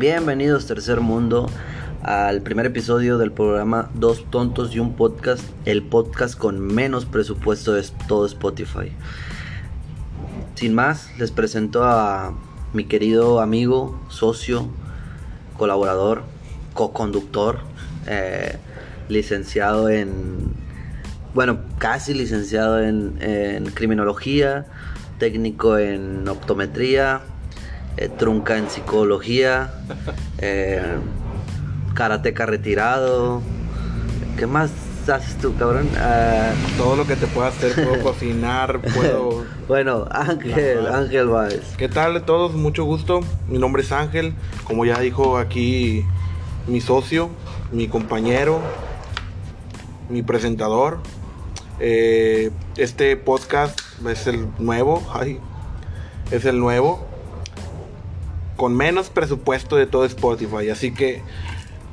Bienvenidos Tercer Mundo al primer episodio del programa Dos Tontos y un Podcast, el podcast con menos presupuesto de todo Spotify. Sin más, les presento a mi querido amigo, socio, colaborador, co-conductor, eh, licenciado en, bueno, casi licenciado en, en criminología, técnico en optometría, eh, trunca en psicología, eh, karateca retirado. ¿Qué más haces tú, cabrón? Ah, Todo lo que te pueda hacer, puedo cocinar, puedo... bueno, Ángel, Ángel Báez. ¿Qué tal a todos? Mucho gusto. Mi nombre es Ángel, como ya dijo aquí mi socio, mi compañero, mi presentador. Eh, este podcast es el nuevo, ay, es el nuevo, con menos presupuesto de todo Spotify. Así que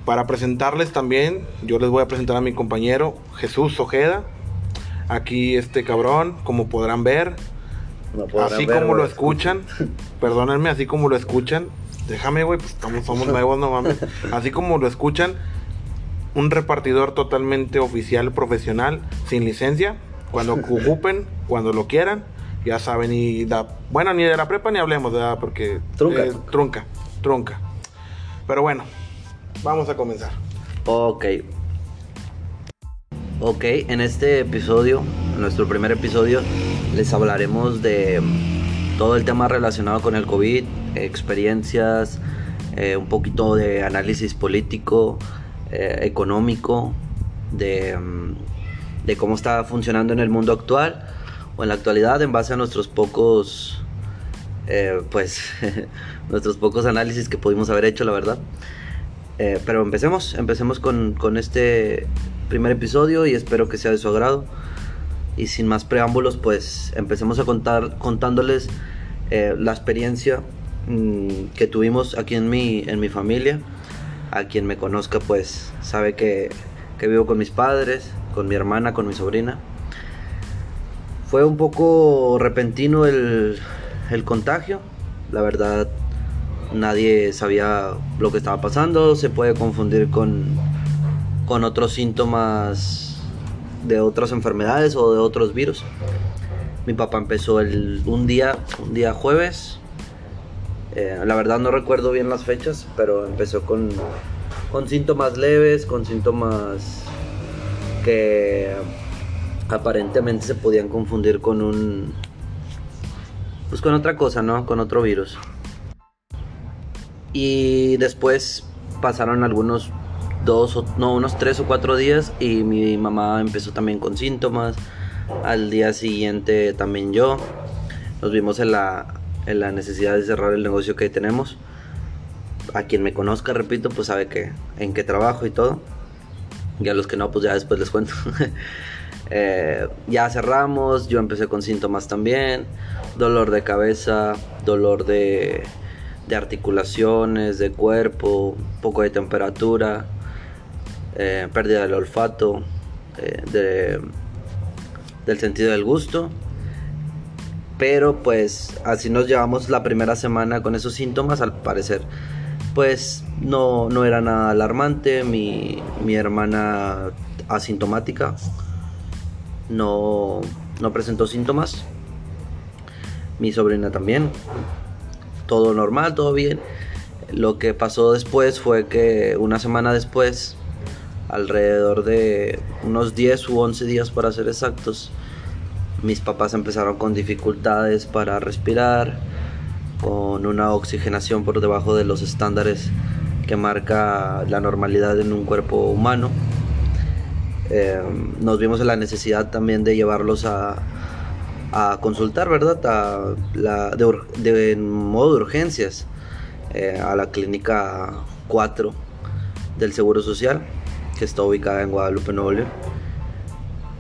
para presentarles también, yo les voy a presentar a mi compañero Jesús Ojeda. Aquí este cabrón, como podrán ver, No podrán así ver, como lo escuchan, perdónenme, así como lo escuchan, déjame, güey, pues estamos, somos nuevos, no mames. Así como lo escuchan, un repartidor totalmente oficial, profesional, sin licencia, cuando ocupen, cuando lo quieran, ya saben, y da, bueno, ni de la prepa ni hablemos, ¿verdad? Porque Trunca. eh, trunca, trunca. Pero bueno, vamos a comenzar. Ok. Ok, en este episodio, en nuestro primer episodio, les hablaremos de mm, todo el tema relacionado con el COVID, experiencias, eh, un poquito de análisis político, eh, económico, de, mm, de cómo está funcionando en el mundo actual en la actualidad en base a nuestros pocos, eh, pues, nuestros pocos análisis que pudimos haber hecho, la verdad. Eh, pero empecemos, empecemos con, con este primer episodio y espero que sea de su agrado. Y sin más preámbulos, pues empecemos a contar contándoles eh, la experiencia mm, que tuvimos aquí en mi, en mi familia. A quien me conozca, pues sabe que, que vivo con mis padres, con mi hermana, con mi sobrina. Fue un poco repentino el, el contagio, la verdad nadie sabía lo que estaba pasando, se puede confundir con, con otros síntomas de otras enfermedades o de otros virus. Mi papá empezó el, un día, un día jueves, eh, la verdad no recuerdo bien las fechas, pero empezó con, con síntomas leves, con síntomas que aparentemente se podían confundir con un pues con otra cosa, ¿no? Con otro virus. Y después pasaron algunos dos no, unos tres o cuatro días y mi mamá empezó también con síntomas. Al día siguiente también yo. Nos vimos en la, en la necesidad de cerrar el negocio que tenemos. A quien me conozca, repito, pues sabe que en qué trabajo y todo. Y a los que no, pues ya después les cuento. Eh, ya cerramos, yo empecé con síntomas también, dolor de cabeza, dolor de, articulaciones, de cuerpo, poco de temperatura, eh, pérdida del olfato, eh, de- del sentido del gusto. Pero pues así nos llevamos la primera semana con esos síntomas, al parecer. Pues no, no era nada alarmante, mi, mi hermana asintomática no, no presentó síntomas. Mi sobrina también. Todo normal, todo bien. Lo que pasó después fue que una semana después, alrededor de unos 10 u 11 días para ser exactos, mis papás empezaron con dificultades para respirar, con una oxigenación por debajo de los estándares que marca la normalidad en un cuerpo humano. Eh, nos vimos en la necesidad también de llevarlos a, a consultar, ¿verdad? De, modo de urgencias eh, a la clínica 4 del Seguro Social, que está ubicada en Guadalupe, Nuevo.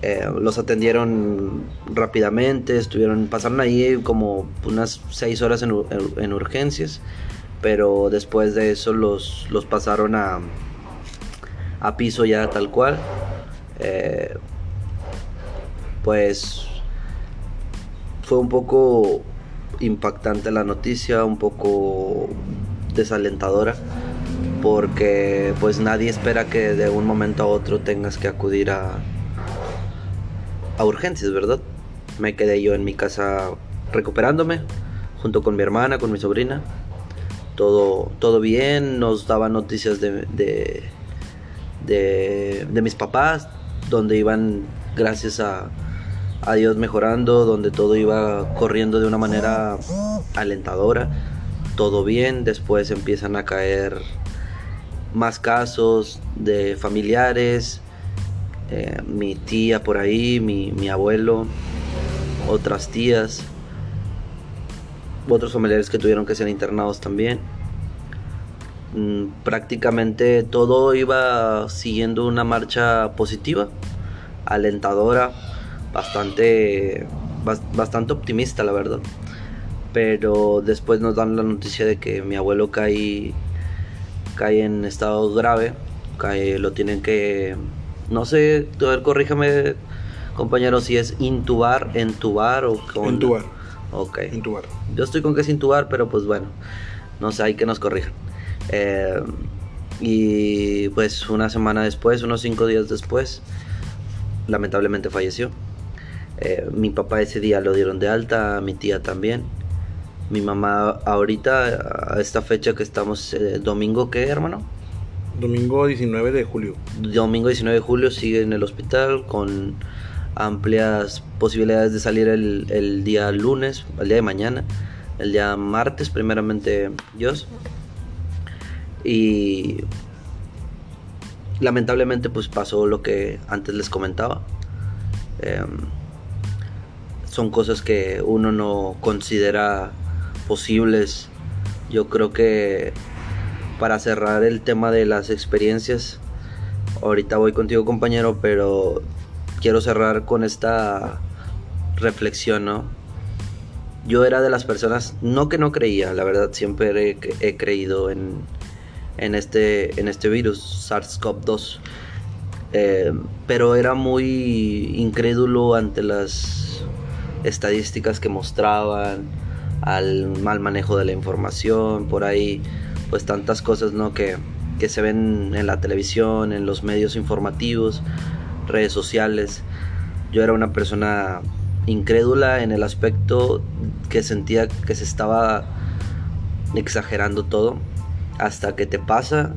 Eh, los atendieron rápidamente, estuvieron, pasaron ahí como unas 6 horas en- en urgencias, pero después de eso los, los pasaron a, a piso ya tal cual. Eh, pues fue un poco impactante la noticia, un poco desalentadora, porque pues nadie espera que de un momento a otro tengas que acudir a, a urgencias, ¿verdad? Me quedé yo en mi casa recuperándome, junto con mi hermana, con mi sobrina. Todo, todo bien, nos daban noticias de, de, mis papás, donde iban, gracias a, a Dios, mejorando, donde todo iba corriendo de una manera alentadora. Todo bien, después empiezan a caer más casos de familiares, eh, mi tía por ahí, mi, mi abuelo, otras tías, otros familiares que tuvieron que ser internados también. Mm, prácticamente todo iba siguiendo una marcha positiva, alentadora, bastante, bas- bastante optimista la verdad. Pero después nos dan la noticia de que mi abuelo cae, cae en estado grave, cae, lo tienen que, no sé, a ver, corríjame compañero si es intubar, entubar o con... Intubar. Ok. Intubar. Yo estoy con que es intubar, pero pues bueno, no sé, hay que nos corrijan. Eh, y pues una semana después, unos cinco días después, lamentablemente falleció. Eh, mi papá ese día lo dieron de alta, mi tía también. Mi mamá ahorita, a esta fecha que estamos, eh, domingo, ¿qué hermano? Domingo 19 de julio. Domingo 19 de julio sigue en el hospital con amplias posibilidades de salir el, el día lunes, el día de mañana, el día martes, primeramente Dios. Y lamentablemente pues pasó lo que antes les comentaba. Em, son cosas que uno no considera posibles. Yo creo que para cerrar el tema de las experiencias, ahorita voy contigo compañero, pero quiero cerrar con esta reflexión, ¿no? Yo era de las personas, no que no creía, la verdad siempre he, he creído en, en, este, en este virus, SARS-CoV-2, eh, pero era muy incrédulo ante las estadísticas que mostraban, al mal manejo de la información, por ahí pues tantas cosas ¿no? que, que se ven en la televisión, en los medios informativos, redes sociales. Yo era una persona incrédula en el aspecto que sentía que se estaba exagerando todo. Hasta que te pasa,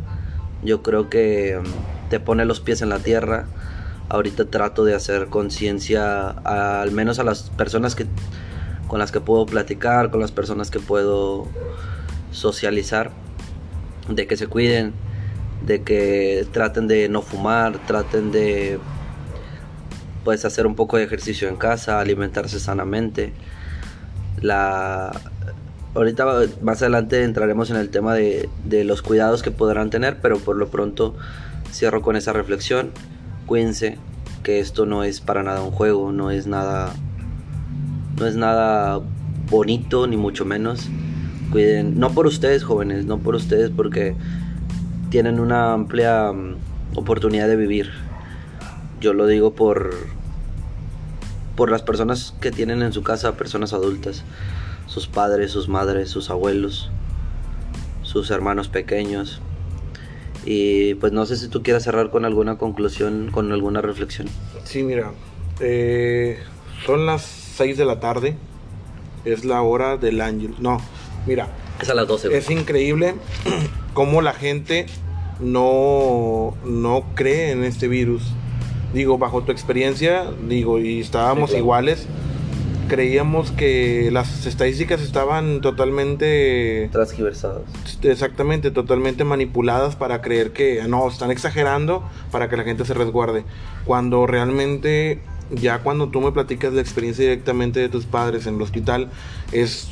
yo creo que mm, te pone los pies en la tierra. Ahorita trato de hacer conciencia al menos a las personas que con las que puedo platicar, con las personas que puedo socializar, de que se cuiden, de que traten de no fumar, traten de pues hacer un poco de ejercicio en casa, alimentarse sanamente. La ahorita más adelante entraremos en el tema de, de los cuidados que podrán tener, pero por lo pronto cierro con esa reflexión. Cuídense, que esto no es para nada un juego, no es nada no es nada bonito ni mucho menos. Cuiden, no por ustedes jóvenes, no por ustedes porque tienen una amplia um, oportunidad de vivir. Yo lo digo por por las personas que tienen en su casa personas adultas, sus padres, sus madres, sus abuelos, sus hermanos pequeños. Y pues no sé si tú quieras cerrar con alguna conclusión, con alguna reflexión. Sí, mira, eh, son las 6 de la tarde, es la hora del ángel. No, mira, Es a las 12. es increíble cómo la gente no, no cree en este virus. Digo, bajo tu experiencia, digo, y estábamos Sí, claro. iguales, creíamos que las estadísticas estaban totalmente Transgiversados. Exactamente, totalmente manipuladas para creer que no, están exagerando para que la gente se resguarde. Cuando realmente, ya cuando tú me platicas la experiencia directamente de tus padres en el hospital, es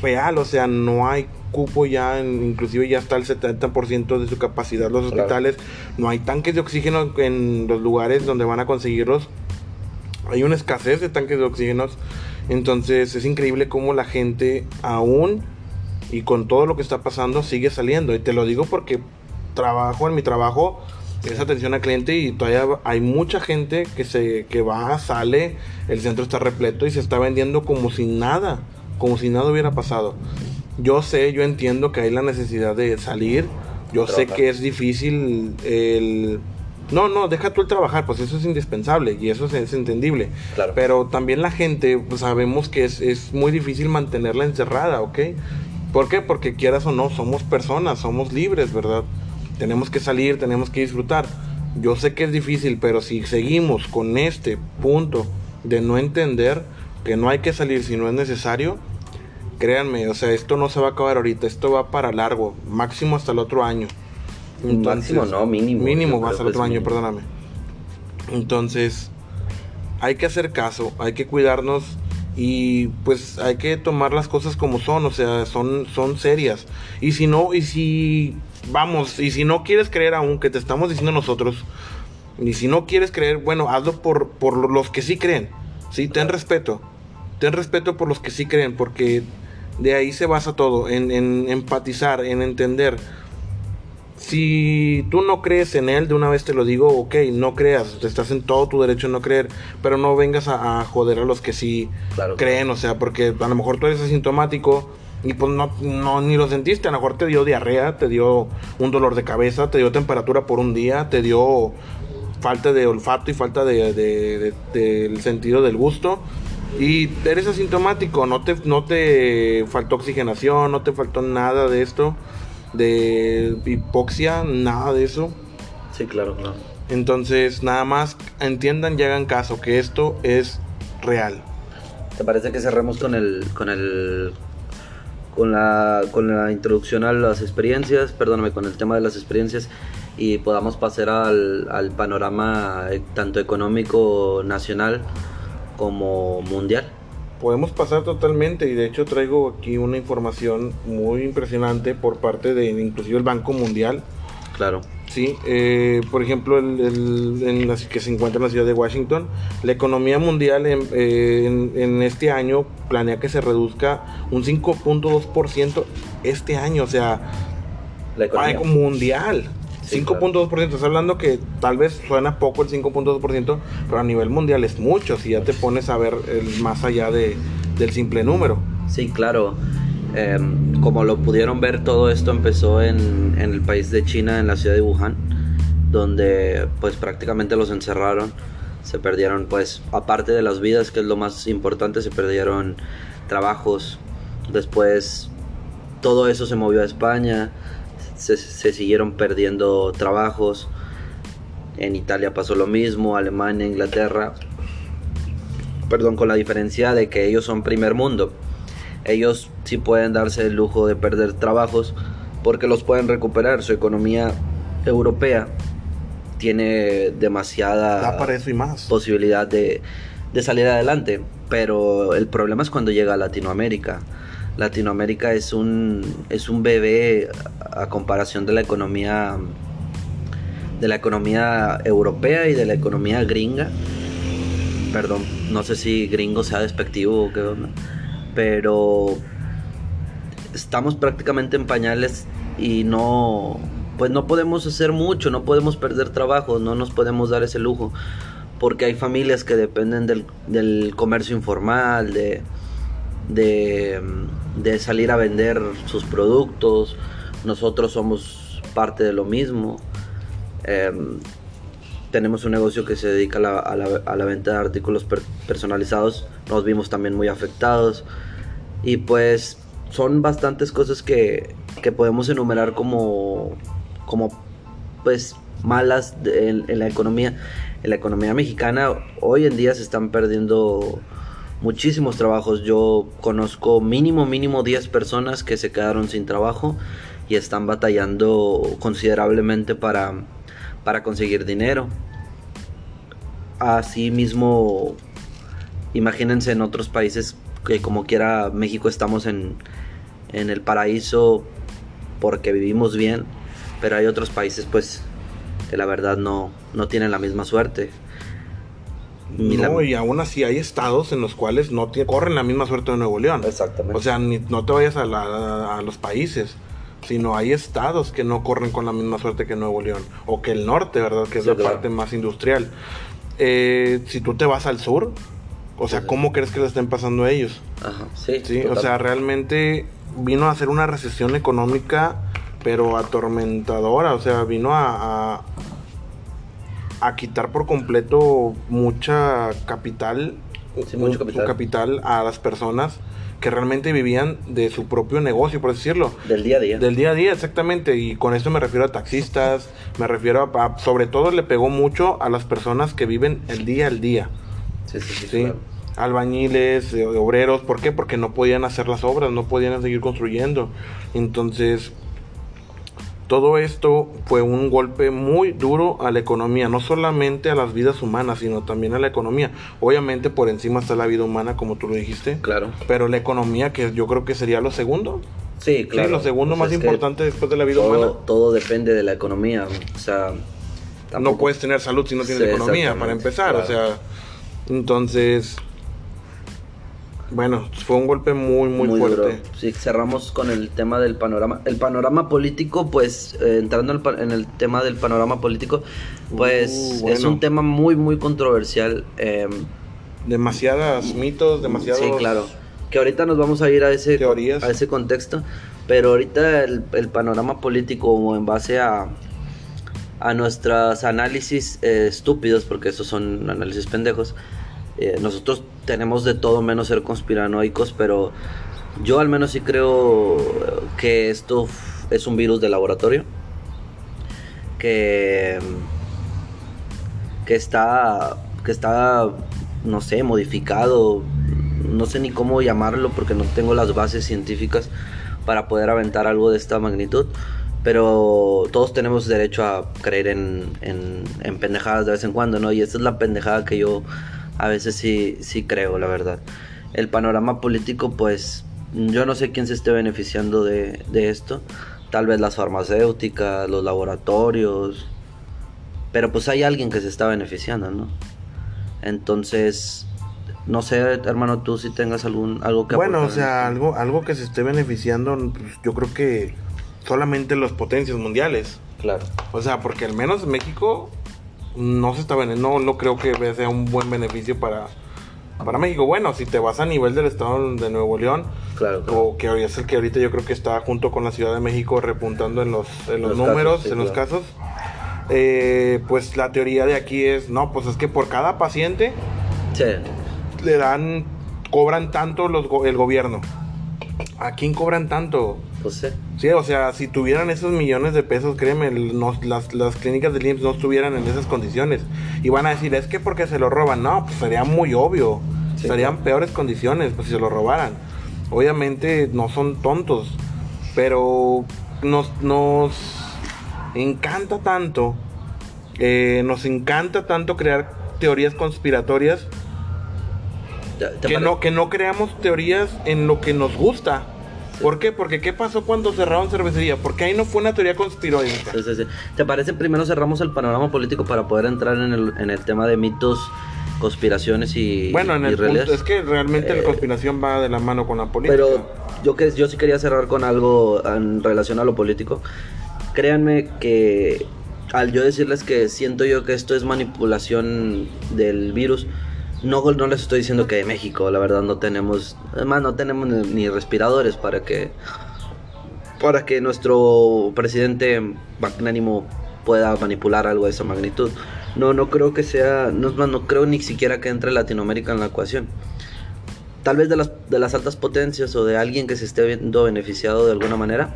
real, o sea, no hay cupo ya, inclusive ya está el 70% de su capacidad los Claro. hospitales, no hay tanques de oxígeno en los lugares donde van a conseguirlos, hay una escasez de tanques de oxígeno, entonces es increíble cómo la gente aún y con todo lo que está pasando sigue saliendo. Y te lo digo porque trabajo en mi trabajo es atención al cliente y todavía hay mucha gente que se que va, sale, el centro está repleto y se está vendiendo como si nada, como si nada hubiera pasado. Yo sé, yo entiendo que hay la necesidad de salir Yo sé que es difícil el... No, no, deja tú el trabajar, pues eso es indispensable y eso es, es entendible. Claro. Pero también la gente, pues sabemos que es, es muy difícil mantenerla encerrada, ¿ok? ¿Por qué? Porque quieras o no, somos personas, somos libres, ¿verdad? Tenemos que salir, tenemos que disfrutar. Yo sé que es difícil, pero si seguimos con este punto de no entender que no hay que salir si no es necesario, créanme, o sea, esto no se va a acabar ahorita, esto va para largo, máximo hasta el otro año. Máximo no, mínimo. Mínimo va el que otro año, mínimo. perdóname. Entonces, hay que hacer caso, hay que cuidarnos y pues hay que tomar las cosas como son, o sea, son, son serias. Y si no, y si, vamos, y si no quieres creer aún que te estamos diciendo nosotros, y si no quieres creer, bueno, hazlo por, por los que sí creen, sí, ten respeto, ten respeto por los que sí creen, porque de ahí se basa todo, en, en empatizar, en entender. Si tú no crees en él, de una vez te lo digo, ok, no creas, estás en todo tu derecho a no creer, pero no vengas a, a joder a los que sí Claro. creen, o sea, porque a lo mejor tú eres asintomático y pues no, no ni lo sentiste, a lo mejor te dio diarrea, te dio un dolor de cabeza, te dio temperatura por un día, te dio falta de olfato y falta de, de- de- del sentido del gusto. Y eres asintomático, no te, no te faltó oxigenación, no te faltó nada de esto, de hipoxia, nada de eso. Sí, claro, claro. Entonces, nada más entiendan y hagan caso que esto es real. ¿Te parece que cerremos con el con el con la con la introducción a las experiencias, perdóname, con el tema de las experiencias y podamos pasar al, al panorama eh, tanto económico nacional como mundial? Podemos pasar totalmente y de hecho traigo aquí una información muy impresionante por parte de inclusive el Banco Mundial. Claro. Sí, eh, por ejemplo, el, el- en la- que se encuentra en la ciudad de Washington, la economía mundial en, eh, en- en este año planea que se reduzca un 5.2% este año, o sea, La economía. mundial. Sí, 5.2%, estás hablando que tal vez suena poco el 5.2%, pero a nivel mundial es mucho si ya te pones a ver el más allá de, del simple número. Sí, claro. Em, como lo pudieron ver, todo esto empezó en, en el país de China, en la ciudad de Wuhan, donde pues prácticamente los encerraron. Se perdieron, pues, aparte de las vidas, que es lo más importante, se perdieron trabajos. Después todo eso se movió a España, se, se siguieron perdiendo trabajos. En Italia pasó lo mismo, Alemania, Inglaterra. Perdón, con la diferencia de que ellos son primer mundo ellos sí pueden darse el lujo de perder trabajos porque los pueden recuperar. Su economía europea tiene demasiada Da para eso y más. posibilidad de, de salir adelante. Pero el problema es cuando llega a Latinoamérica. Latinoamérica es un, es un bebé a comparación de la economía de la economía europea y de la economía gringa. Perdón, no sé si gringo sea despectivo o qué onda. Pero estamos prácticamente en pañales y no pues no podemos hacer mucho, no podemos perder trabajo, no nos podemos dar ese lujo porque hay familias que dependen del, del comercio informal, de, de, de salir a vender sus productos, nosotros somos parte de lo mismo. Em, tenemos un negocio que se dedica a la, venta de artículos per- personalizados, nos vimos también muy afectados y pues son bastantes cosas que, que podemos enumerar como, como pues malas de- en, en la economía. En la economía mexicana hoy en día se están perdiendo muchísimos trabajos. Yo conozco mínimo, mínimo 10 personas que se quedaron sin trabajo y están batallando considerablemente para, para conseguir dinero. Así mismo, imagínense en otros países que como quiera México estamos en, en el paraíso porque vivimos bien, pero hay otros países pues que la verdad no, no tienen la misma suerte. La- No, y aún así hay estados en los cuales no tie- corren la misma suerte de Nuevo León. Exactamente. O sea, ni- no te vayas a, la- a los países, sino hay estados que no corren con la misma suerte que Nuevo León, o que el norte, ¿verdad? Que es Sí, la claro. parte más industrial. Eh, si tú te vas al sur, o sea. ¿cómo crees que le estén pasando a ellos? Ajá, sí, Sí, o sea, realmente vino a ser una recesión económica pero atormentadora, o sea, vino a, a, a quitar por completo mucha capital, Sí, mucho capital. su capital a las personas que realmente vivían de su propio negocio, por decirlo. Del día a día. Del día a día, exactamente. Y con esto me refiero a taxistas, me refiero a, a- sobre todo le pegó mucho a las personas que viven el día al día. Sí, sí, sí. ¿sí? claro. Albañiles, eh, obreros, ¿por qué? Porque no podían hacer las obras, no podían seguir construyendo. Entonces, todo esto fue un golpe muy duro a la economía, no solamente a las vidas humanas, sino también a la economía. Obviamente por encima está la vida humana, como tú lo dijiste, Claro. pero la economía, que yo creo que sería lo segundo, Sí, claro. sí, lo segundo Pues más importante después de la vida todo, humana. todo depende de la economía. O sea, No puedes tener salud si no tienes Sí, economía, para empezar. O sea, entonces, bueno, fue un golpe muy, muy, fuerte. Sí, cerramos con el tema del panorama. El panorama político, pues, eh, entrando en el tema del panorama político, pues Uh, es un tema muy, muy controversial. em, Demasiadas mitos, demasiados. Sí, claro. Que ahorita nos vamos a ir a ese, Teorías. a ese contexto. Pero ahorita el, el panorama político en base a, a nuestros análisis eh, estúpidos, porque esos son análisis pendejos, eh, nosotros tenemos de todo menos ser conspiranoicos, pero yo al menos sí creo que esto es un virus de laboratorio. Que, que está, que está, no sé, modificado, no sé ni cómo llamarlo porque no tengo las bases científicas para poder aventar algo de esta magnitud. Pero todos tenemos derecho a creer en, en pendejadas de vez en cuando, ¿no? Y esta es la pendejada que yo a veces sí, sí creo, la verdad. El panorama político, pues, yo no sé quién se esté beneficiando de, de esto. Tal vez las farmacéuticas, los laboratorios. Pero pues hay alguien que se está beneficiando, ¿no? Entonces, no sé, hermano, tú si tengas algún algo que Bueno, o sea, algo, algo que se esté beneficiando, pues, yo creo que solamente las potencias mundiales. Claro. O sea, porque al menos México no se está no, no creo que sea un buen beneficio para, para México. Bueno, si te vas a nivel del estado de Nuevo León, Claro, claro. o que hoy es el que ahorita yo creo que está junto con la Ciudad de México repuntando en los, en los, Los números, casos, sí, en los casos, eh, pues la teoría de aquí es, no, pues es que por cada paciente Sí. le dan, cobran tanto los, el gobierno. ¿A quién cobran tanto? Pues sí. Sí, o sea, si tuvieran esos millones de pesos, créeme, no- las, las clínicas del IMSS no estuvieran en esas condiciones. Y van a decir, es que porque se lo roban. No, pues sería muy obvio. Sí, Serían peores condiciones pues, si se lo robaran. Obviamente no son tontos, pero nos, nos encanta tanto, eh, nos encanta tanto crear teorías conspiratorias ¿Te- te que no, que no creamos teorías en lo que nos gusta. ¿Por qué? Porque ¿qué pasó cuando cerraron cervecería? Porque ahí no fue una teoría conspiranoica. Sí, sí, sí. ¿Te parece primero cerramos el panorama político para poder entrar en el, en el tema de mitos, conspiraciones y Bueno, en y el punto es que realmente la Eh, conspiración va de la mano con la política. Pero yo que yo sí quería cerrar con algo en relación a lo político. Créanme que al yo decirles que siento yo que esto es manipulación del virus, no, no les estoy diciendo que de México, la verdad no tenemos, además no tenemos ni, respiradores para que para que nuestro presidente magnánimo pueda manipular algo de esa magnitud. No, no creo que sea, no, no creo ni siquiera que entre Latinoamérica en la ecuación tal vez de las, de las altas potencias o de alguien que se esté viendo beneficiado de alguna manera.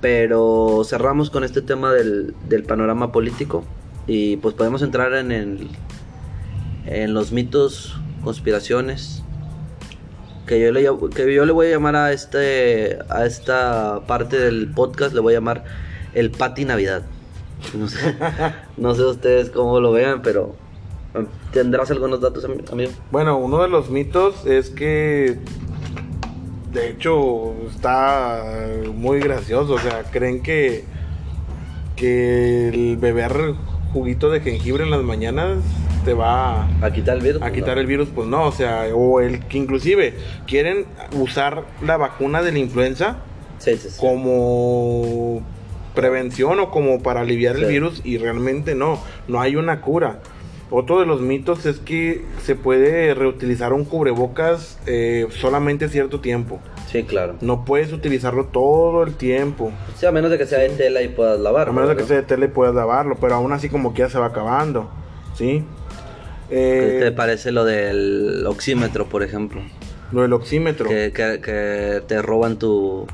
Pero cerramos con este tema del, del panorama político y pues podemos entrar en, el, en los mitos, conspiraciones. Que yo, le, que yo le voy a llamar a, este, a esta parte del podcast, le voy a llamar el Pati Navidad. No sé, no sé ustedes cómo lo vean, pero eh, ¿tendrás algunos datos, ami- amigo? Bueno, uno de los mitos es que, de hecho, está muy gracioso. O sea, creen que, que el beber juguito de jengibre en las mañanas te va ¿A quitar el virus? a quitar el virus. Pues no, o sea, o el que inclusive quieren usar la vacuna de la influenza Sí, sí, sí. como prevención o como para aliviar el virus y realmente no, no hay una cura. Otro de los mitos es que se puede reutilizar un cubrebocas eh, solamente cierto tiempo. Sí, claro. No puedes utilizarlo todo el tiempo. Sí, a menos de que sea de tela y puedas lavarlo. A menos de que ¿no? sea de tela y puedas lavarlo, pero aún así como que ya se va acabando. ¿Sí? ¿Qué Eh, te parece lo del oxímetro, por ejemplo? lo del oxímetro. Que, que, que te roban tu...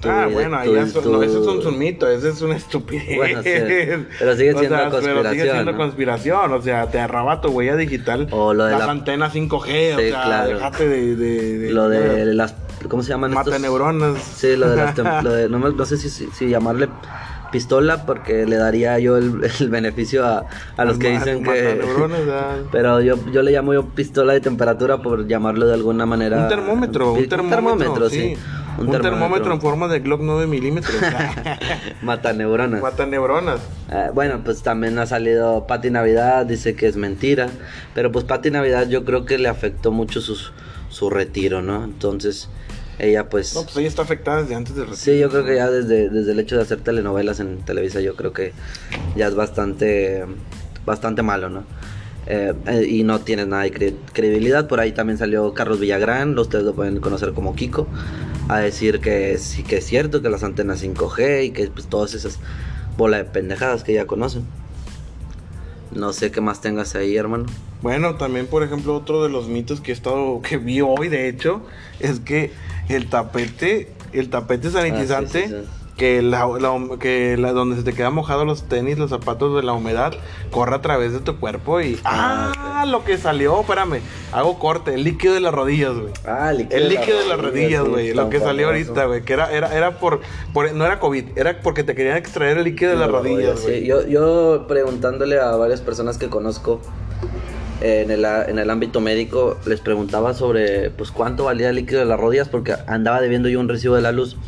tu Ah, bueno, tu- ya son, tu- no, eso es un mito, eso es una estupidez. Bueno, sí, pero sigue O siendo Pero sigue conspiración, siendo ¿no? conspiración, o sea, te arraba tu huella digital. O lo de las la- antenas 5G, o sea, claro. dejate de, de, de- Lo de las... ¿Cómo se llaman Mata estos? neuronas. Sí, lo de las... lo de- no, no sé si llamarle pistola porque le daría yo el, el beneficio a, a los que dicen que... ya. Pero yo, yo le llamo yo pistola de temperatura por llamarlo de alguna manera. Un termómetro, un termómetro, sí. Un, termómetro. en forma de Glock 9 milímetros. Mata neuronas. Mata neuronas. Eh, bueno, pues también ha salido Pati Navidad, dice que es mentira. Pero pues Pati Navidad yo creo que le afectó mucho sus, su retiro, ¿no? Entonces, ella pues... No, pues ella está afectada desde antes de retiro. Sí, yo creo que ya desde, desde el hecho de hacer telenovelas en Televisa, yo creo que ya es bastante, bastante malo, ¿no? Eh, eh, y no tiene nada de cre- credibilidad. Por ahí también salió Carlos Villagrán, ustedes lo pueden conocer como Kiko, a decir que sí que es cierto, que las antenas 5G y que pues todas esas bola de pendejadas que ya conocen. No sé qué más tengas ahí, hermano. Bueno, también por ejemplo otro de los mitos que he estado que vi hoy de hecho es que el tapete, el tapete sanitizante Ah, sí, sí, sí. que la, la que la donde se te quedan mojados los tenis, los zapatos de la humedad corre a través de tu cuerpo y Ah, ah, lo que salió, espérame, hago corte, el líquido de las rodillas, güey. Ah, el El líquido de las rodillas, güey, lo que salió ahorita, güey, que era, era, era por, por, no era COVID, era porque te querían extraer el líquido de las rodillas, Sí, güey. yo, yo preguntándole a varias personas que conozco en el, en el ámbito médico, les preguntaba sobre pues cuánto valía el líquido de las rodillas porque andaba debiendo yo un recibo de la luz.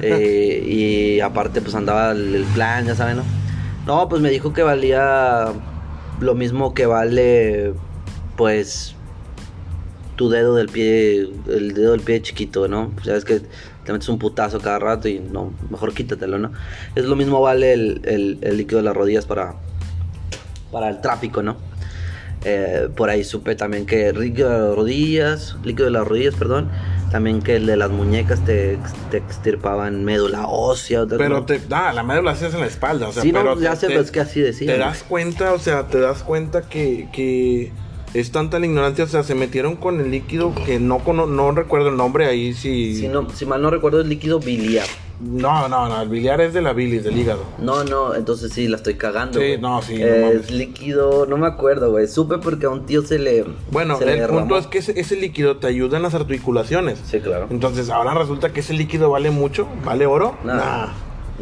Eh, y aparte pues andaba el, el plan, ya saben, ¿no? No, pues me dijo que valía lo mismo que vale pues tu dedo del pie, el dedo del pie chiquito, ¿no? Pues ya es que te metes un putazo cada rato y no, mejor quítatelo, ¿no? Es lo mismo vale el, el- el líquido de las rodillas para, para el tráfico, ¿no? Eh, por ahí supe también que líquido de las rodillas, líquido de las rodillas, perdón, también que el de las muñecas te, te extirpaban médula ósea. otras- Pero ¿no? te, ah, la médula sí es en la espalda, o sea, sí, no, pero ya te- sé, te- pero es que así decía. Te das cuenta, o sea, te das cuenta que, que es tanta la ignorancia, o sea, se metieron con el líquido que no cono- no recuerdo el nombre ahí, sí. Si, no, si mal no recuerdo, es líquido biliar. No, no, no, el biliar es de la bilis, del hígado. No, no, entonces sí, la estoy cagando. Sí, no, sí, no Es líquido, no me acuerdo, güey. Supe porque a un tío se le. Bueno, se el punto es que ese, ese líquido te ayuda en las articulaciones. Sí, claro. Entonces, ahora resulta que ese líquido vale mucho, vale oro. Nada. Nah.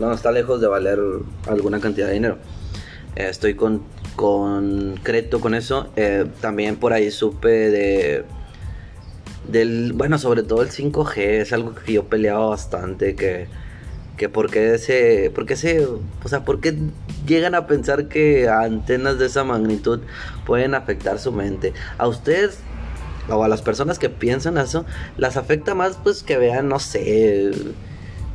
No, está lejos de valer alguna cantidad de dinero. Eh, estoy con concreto con eso. Eh, también por ahí supe de. Del, bueno, sobre todo el 5G, es algo que yo peleaba bastante, que, que por qué ese, por qué ese, o sea, por qué llegan a pensar que antenas de esa magnitud pueden afectar su mente. A ustedes, o a las personas que piensan eso, las afecta más pues que vean, no sé,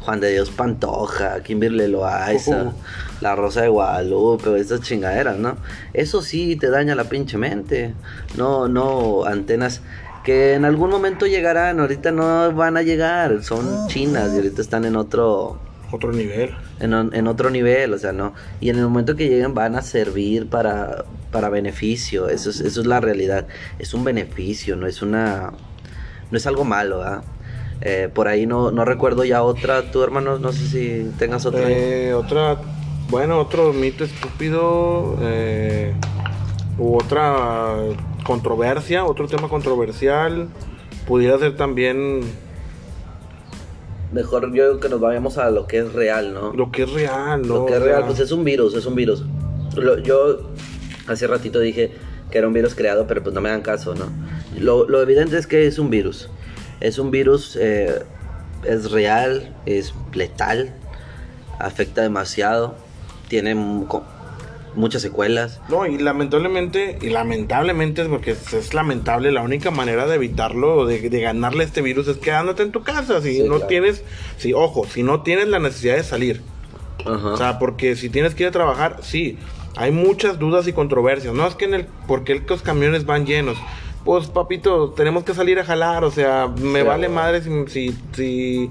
Juan de Dios Pantoja, Kimberly Loaiza, Ujú. La Rosa de Guadalupe, o esas chingaderas, ¿no? Eso sí te daña la pinche mente. No, no, antenas que en algún momento llegarán, ahorita no van a llegar, son chinas y ahorita están en otro Otro nivel. en, en otro nivel, o sea, no. Y en el momento que lleguen van a servir para, para beneficio, eso es, eso es la realidad. Es un beneficio, no es una, no es algo malo, ¿ah? Eh, por ahí no, no recuerdo ya otra, tú hermano, no sé si tengas otra. Eh, otra, bueno, otro mito estúpido. Eh, u otra controversia, otro tema controversial. Pudiera ser también Mejor yo digo que nos vayamos a lo que es real, ¿no? lo que es real, ¿no? Lo que es real, pues es un virus, es un virus. Lo- yo hace ratito dije que era un virus creado, pero pues no me dan caso, ¿no? Lo, lo evidente es que es un virus. Es un virus, eh, es real, es letal, afecta demasiado, tiene muchas secuelas. No, y lamentablemente, y lamentablemente es porque es, es lamentable, la única manera de evitarlo, de, de ganarle este virus es quedándote en tu casa. Si Sí, no claro. tienes, si, ojo, si no tienes la necesidad de salir. Ajá. O sea, porque si tienes que ir a trabajar, sí. Hay muchas dudas y controversias. No es que en el, porque los camiones van llenos. Pues papito, tenemos que salir a jalar, o sea, me vale madre si, si, si,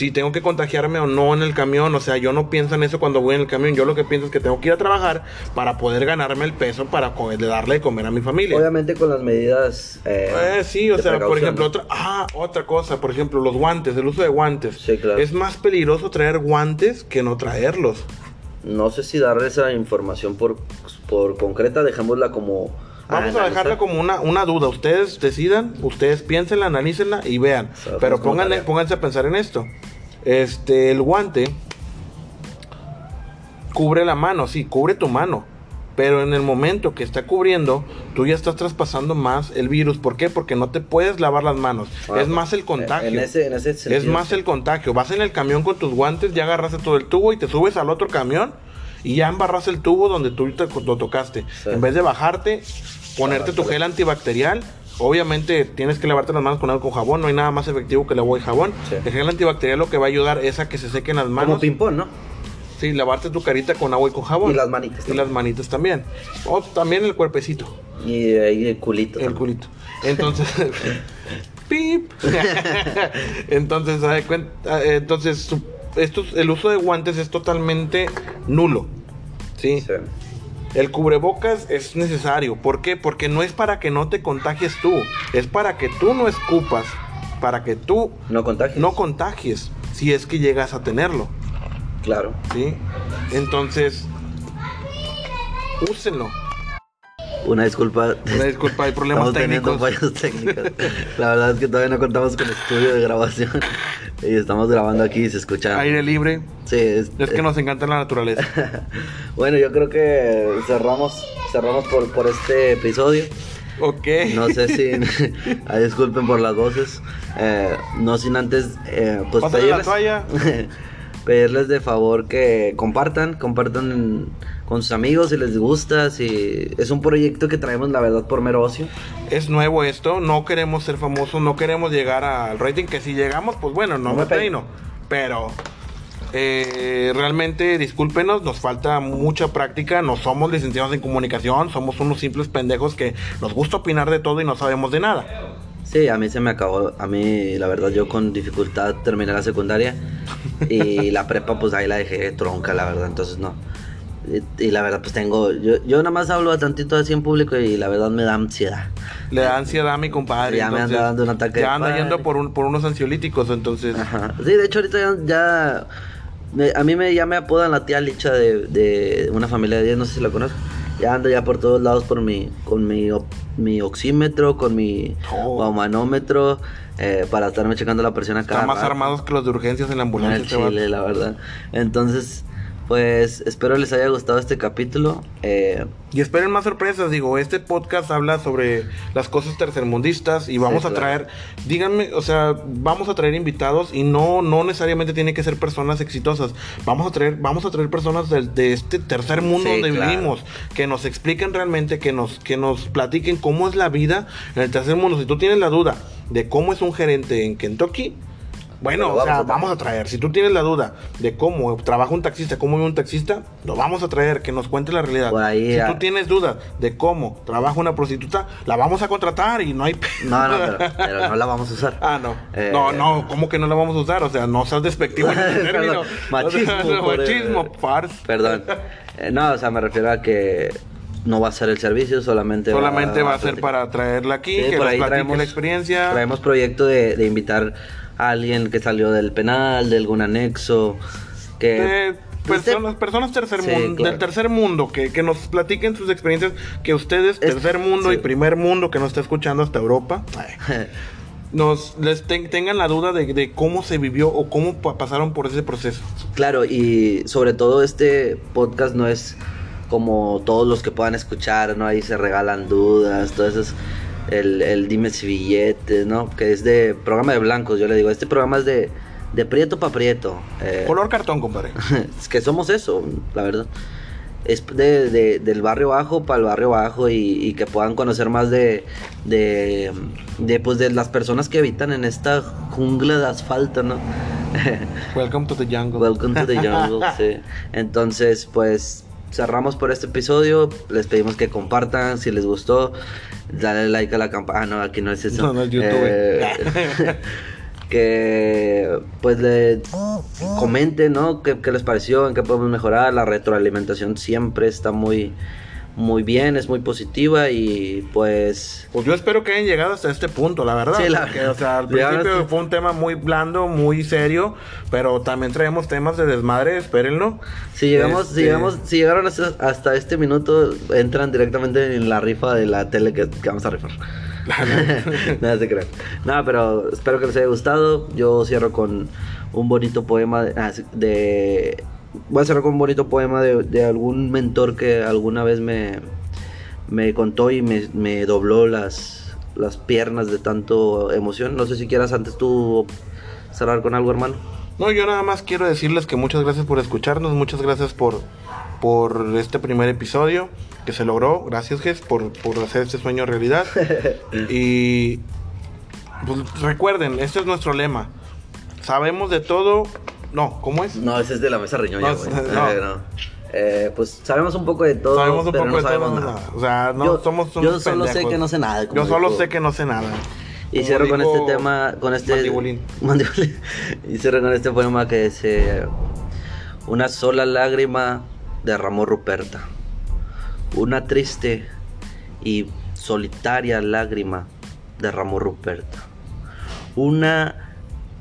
si tengo que contagiarme o no en el camión, o sea, yo no pienso en eso cuando voy en el camión, yo lo que pienso es que tengo que ir a trabajar para poder ganarme el peso para darle de comer a mi familia. Obviamente con las medidas. Eh, Eh, sí, o sea, por ejemplo, otra, ah, otra cosa, por ejemplo, los guantes, el uso de guantes. Sí, claro. Es más peligroso traer guantes que no traerlos. No sé si dar esa información por, por concreta, dejémosla como. Vamos a dejarla como una, una duda. Ustedes decidan, ustedes piénsenla, analícenla y vean. Pero pónganle- pónganse a pensar en esto. Este, el guante cubre la mano, sí, cubre tu mano. Pero en el momento que está cubriendo, tú ya estás traspasando más el virus. ¿Por qué? Porque no te puedes lavar las manos. Ah, es más el contagio. En ese, en ese Es sentido, más sí. el contagio. Vas en el camión con tus guantes, ya agarraste todo el tubo y te subes al otro camión y ya embarras el tubo donde tú te, lo tocaste. Sí. En vez de bajarte, ponerte tu gel antibacterial. Obviamente tienes que lavarte las manos con algo con jabón, no hay nada más efectivo que el agua y jabón. Sí. El gel antibacterial lo que va a ayudar es a que se sequen las manos. Como ping-pong, ¿no? Sí, lavarte tu carita con agua y con jabón. Y las manitas Y también. las manitas también. O también el cuerpecito. Y ahí el culito. El también. culito. Entonces, pip. entonces, eh, entonces esto, el uso de guantes es totalmente nulo. ¿sí? Sí. El cubrebocas es necesario. ¿Por qué? Porque no es para que no te contagies tú, es para que tú no escupas, para que tú No contagies si es que llegas a tenerlo. Claro. ¿sí? Entonces, úsenlo. Una disculpa. Una disculpa, hay problemas Estamos teniendo técnicos. fallos técnicos. La verdad es que todavía no contamos con estudio de grabación. Y estamos grabando aquí y se escucha. Aire libre. Sí, es, Es que nos encanta la naturaleza. Bueno, yo creo que cerramos, cerramos por, por este episodio. Ok. No sé si. Ay, disculpen por las voces. Eh, no sin antes. Eh, pues Pásale la pedirles, toalla. Pedirles de favor que compartan. Compartan con sus amigos si les gusta. Si es un proyecto que traemos, la verdad, por mero ocio. Es nuevo esto, no queremos ser famosos, no queremos llegar al rating, que si llegamos, pues bueno, no No me peino. Pero eh, realmente, discúlpenos, nos falta mucha práctica, no somos licenciados en comunicación, somos unos simples pendejos que nos gusta opinar de todo y no sabemos de nada. Sí, a mí se me acabó. A mí, la verdad, yo con dificultad terminé la secundaria. Y la prepa, pues ahí la dejé tronca, la verdad. Entonces, no. Y, y la verdad, pues tengo. Yo, yo nada más hablo tantito así en público y la verdad me da ansiedad. Le da ansiedad a mi compadre. Ya me anda dando un ataque Ya anda yendo por, un- por unos ansiolíticos, entonces. Ajá. Sí, de hecho, ahorita ya. ya- me- a mí me, ya me apodan la tía Licha de, de una familia de 10, no sé si la conozco. Ya ando ya por todos lados por mi, con mi, mi oxímetro, con mi Oh. manómetro, eh, para estarme checando la presión acá. Están más armados que los de urgencias en la ambulancia. Al este vato. chile, la verdad. Entonces, pues espero les haya gustado este capítulo. Eh, Y esperen más sorpresas, digo, este podcast habla sobre las cosas tercermundistas y vamos Sí, a claro. traer, díganme, o sea, vamos a traer invitados y no no necesariamente tiene que ser personas exitosas. Vamos a traer vamos a traer personas del- de, este tercer mundo Sí, donde claro. vivimos, que nos expliquen realmente, que nos que nos platiquen cómo es la vida en el tercer mundo. Si tú tienes la duda de cómo es un gerente en Kentucky, bueno, o sea, a vamos a traer. Si tú tienes la duda de cómo trabaja un taxista, cómo vive un taxista, lo vamos a traer, que nos cuente la realidad. Ahí, si ah. tú tienes dudas de cómo trabaja una prostituta, la vamos a contratar y no hay... no, no, pero, pero no la vamos a usar. Ah, no. Eh, No, no, ¿cómo que no la vamos a usar? O sea, no seas despectivo en Perdón, término. machismo, O sea, por- machismo, fars. Perdón. Eh, no, o sea, me refiero a que no va a ser el servicio, solamente Solamente va a ser para traerla aquí, Sí, que por nos ahí traemos- la experiencia. Traemos proyecto de, de invitar alguien que salió del penal, de algún anexo, que... de pues, personas, personas tercer Sí, mundo, claro. del tercer mundo, que, que nos platiquen sus experiencias, que ustedes, Es- tercer mundo sí. y primer mundo, que nos está escuchando hasta Europa, nos les ten- tengan la duda de, de cómo se vivió o cómo pa- pasaron por ese proceso. Claro, y sobre todo este podcast no es como todos los que puedan escuchar, ¿no? Ahí se regalan dudas, todo eso es el, el dime si billetes, ¿no? Que es de programa de blancos, yo le digo, este programa es de, de prieto para prieto. eh, Color cartón, compadre. es que somos eso, la verdad. Es de, de- del barrio bajo para el barrio bajo y, y que puedan conocer más de, de, de, pues, de las personas que habitan en esta jungla de asfalto, ¿no? Welcome to the jungle. Welcome to the jungle, sí. Entonces, pues, cerramos por este episodio. Les pedimos que compartan si les gustó. Dale like a la campana. Ah, no, aquí no es eso. No, no es YouTube. Eh, que pues le comenten, ¿no? ¿Qué, ¿Qué les pareció? ¿En qué podemos mejorar? La retroalimentación siempre está muy muy bien, es muy positiva y pues... Pues yo espero que hayan llegado hasta este punto, la verdad. Sí, la porque, o sea, al principio fue un tema muy blando, muy serio, pero también traemos temas de desmadre, espérenlo. Si llegamos, si Este, llegamos, si llegaron hasta, hasta este minuto, entran directamente en la rifa de la tele que, que vamos a rifar. Nada se crean. Nada, pero espero que les haya gustado. Yo cierro con un bonito poema de, ah, de- voy a cerrar con un bonito poema de, de algún mentor que alguna vez me, me contó y me, me dobló las, las piernas de tanto emoción. No sé si quieras antes tú cerrar con algo, hermano. No, yo nada más quiero decirles que muchas gracias por escucharnos, muchas gracias por, por este primer episodio que se logró. Gracias, Ges, por, por hacer este sueño realidad. y pues, recuerden, este es nuestro lema. Sabemos de todo. No, ¿cómo es? No, ese es de la mesa riñoña, güey. no. Eh, no. Eh, pues sabemos un poco de todo, Sabemos un pero poco no de sabemos todo, nada. O sea, no yo, somos yo unos solo sé que no sé nada. Yo solo dijo- sé que no sé nada. Y cierro con este tema, con este... Mandibulín. Mandibulín. Y cierro con este poema que dice... Una sola lágrima derramó Ruperta. Una triste y solitaria lágrima derramó Ruperta. Una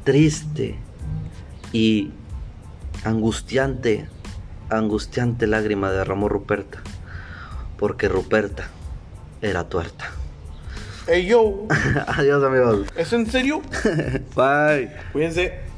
triste y angustiante, angustiante lágrima derramó Ruperta. Porque Ruperta era tuerta. Hey yo, Adiós amigos. ¿es en serio? Bye. Cuídense.